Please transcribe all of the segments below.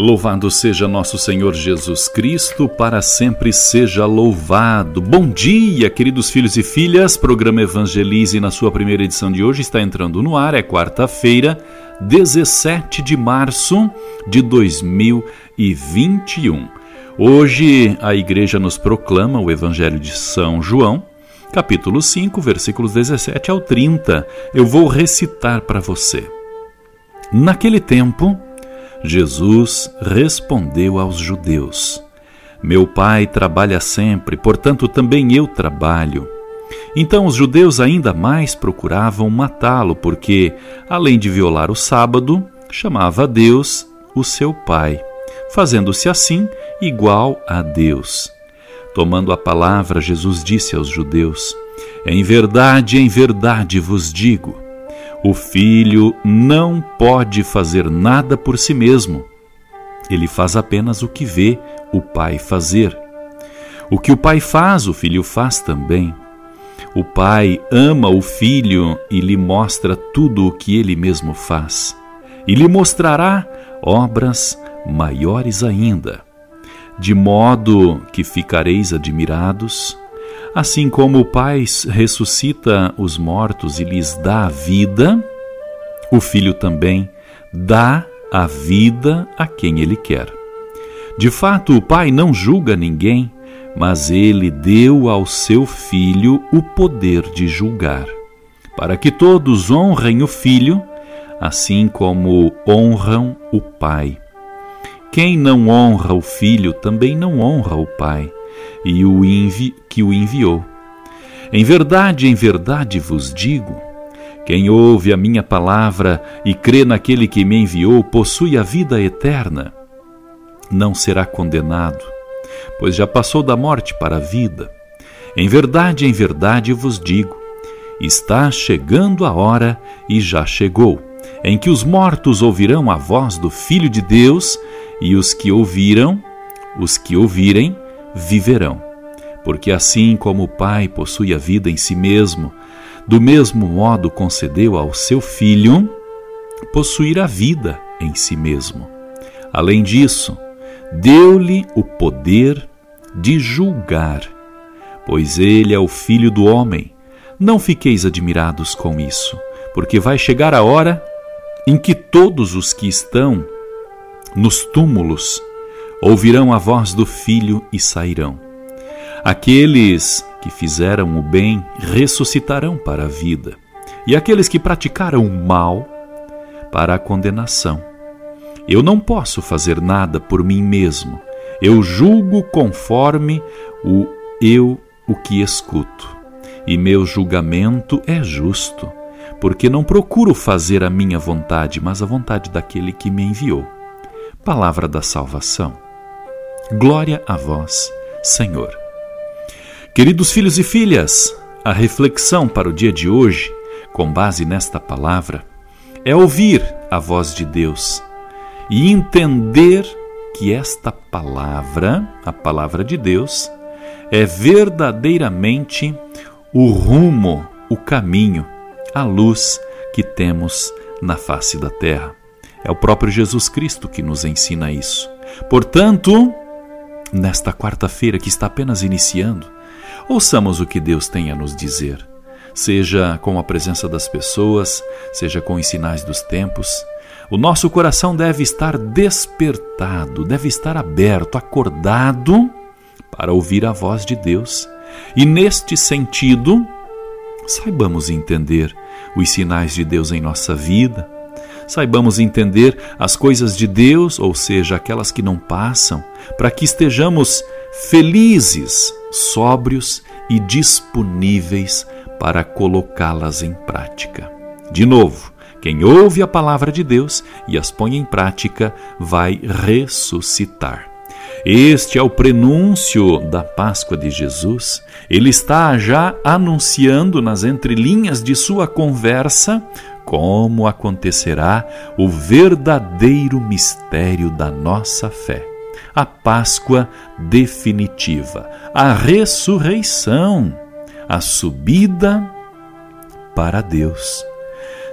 Louvado seja nosso Senhor Jesus Cristo, para sempre seja louvado. Bom dia, queridos filhos e filhas. Programa Evangelize, na sua primeira edição de hoje, está entrando no ar. É quarta-feira, 17 de março de 2021. Hoje a igreja nos proclama o Evangelho de São João, capítulo 5, versículos 17 ao 30. Eu vou recitar para você. Naquele tempo, Jesus respondeu aos judeus: Meu pai trabalha sempre, portanto também eu trabalho. Então os judeus ainda mais procuravam matá-lo, porque, além de violar o sábado, chamava a Deus o seu Pai, fazendo-se assim igual a Deus. Tomando a palavra, Jesus disse aos judeus: Em verdade, em verdade vos digo, o filho não pode fazer nada por si mesmo. Ele faz apenas o que vê o pai fazer. O que o pai faz, o filho faz também. O pai ama o filho e lhe mostra tudo o que ele mesmo faz, e lhe mostrará obras maiores ainda, de modo que ficareis admirados, assim como o Pai ressuscita os mortos e lhes dá a vida, o Filho também dá a vida a quem ele quer. De fato, o Pai não julga ninguém, mas ele deu ao seu Filho o poder de julgar, para que todos honrem o Filho, assim como honram o Pai. Quem não honra o Filho também não honra o Pai e o envi que o enviou. Em verdade, em verdade vos digo: quem ouve a minha palavra e crê naquele que me enviou possui a vida eterna. Não será condenado pois já passou da morte para a vida. Em verdade, em verdade vos digo: está chegando a hora, e já chegou, em que os mortos ouvirão a voz do Filho de Deus, e os que ouviram, os que ouvirem, viverão. Porque assim como o Pai possui a vida em si mesmo, do mesmo modo concedeu ao seu Filho possuir a vida em si mesmo. Além disso, deu-lhe o poder de julgar, pois ele é o filho do homem. Não fiqueis admirados com isso, porque vai chegar a hora em que todos os que estão nos túmulos ouvirão a voz do filho e sairão. Aqueles que fizeram o bem ressuscitarão para a vida, e aqueles que praticaram o mal para a condenação. Eu não posso fazer nada por mim mesmo. Eu julgo conforme o eu o que escuto. E meu julgamento é justo, porque não procuro fazer a minha vontade, mas a vontade daquele que me enviou. Palavra da salvação. Glória a vós, Senhor. Queridos filhos e filhas, a reflexão para o dia de hoje, com base nesta palavra, é ouvir a voz de Deus e entender que esta palavra, a palavra de Deus, é verdadeiramente o rumo, o caminho, a luz que temos na face da terra. É o próprio Jesus Cristo que nos ensina isso. Portanto, nesta quarta-feira que está apenas iniciando, ouçamos o que Deus tem a nos dizer, seja com a presença das pessoas, seja com os sinais dos tempos o nosso coração deve estar despertado, deve estar aberto, acordado para ouvir a voz de Deus. E neste sentido, saibamos entender os sinais de Deus em nossa vida, saibamos entender as coisas de Deus, ou seja, aquelas que não passam, para que estejamos felizes, sóbrios e disponíveis para colocá-las em prática. De novo, quem ouve a palavra de Deus e as põe em prática vai ressuscitar. Este é o prenúncio da Páscoa de Jesus. Ele está já anunciando nas entrelinhas de sua conversa como acontecerá o verdadeiro mistério da nossa fé. a Páscoa definitiva, a ressurreição, a subida para Deus.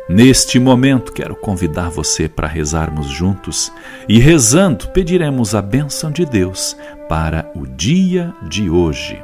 Neste momento, quero convidar você para rezarmos juntos e, rezando, pediremos a bênção de Deus para o dia de hoje.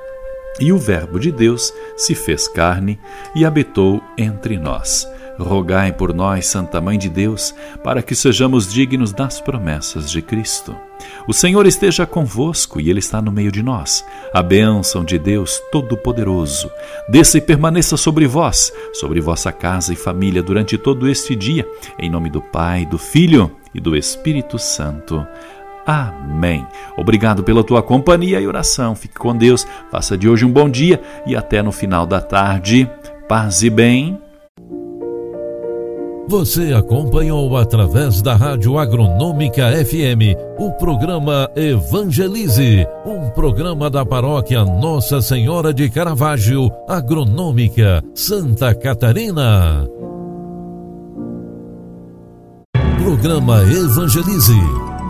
E o Verbo de Deus se fez carne e habitou entre nós. Rogai por nós, Santa Mãe de Deus, para que sejamos dignos das promessas de Cristo. O Senhor esteja convosco e Ele está no meio de nós. A bênção de Deus Todo-Poderoso desça e permaneça sobre vós, sobre vossa casa e família durante todo este dia, em nome do Pai, do Filho e do Espírito Santo. Amém. Obrigado pela tua companhia e oração. Fique com Deus. Faça de hoje um bom dia e até no final da tarde. Paz e bem. Você acompanhou através da Rádio Agronômica FM o programa Evangelize, um programa da paróquia Nossa Senhora de Caravaggio, Agronômica, Santa Catarina. Programa Evangelize.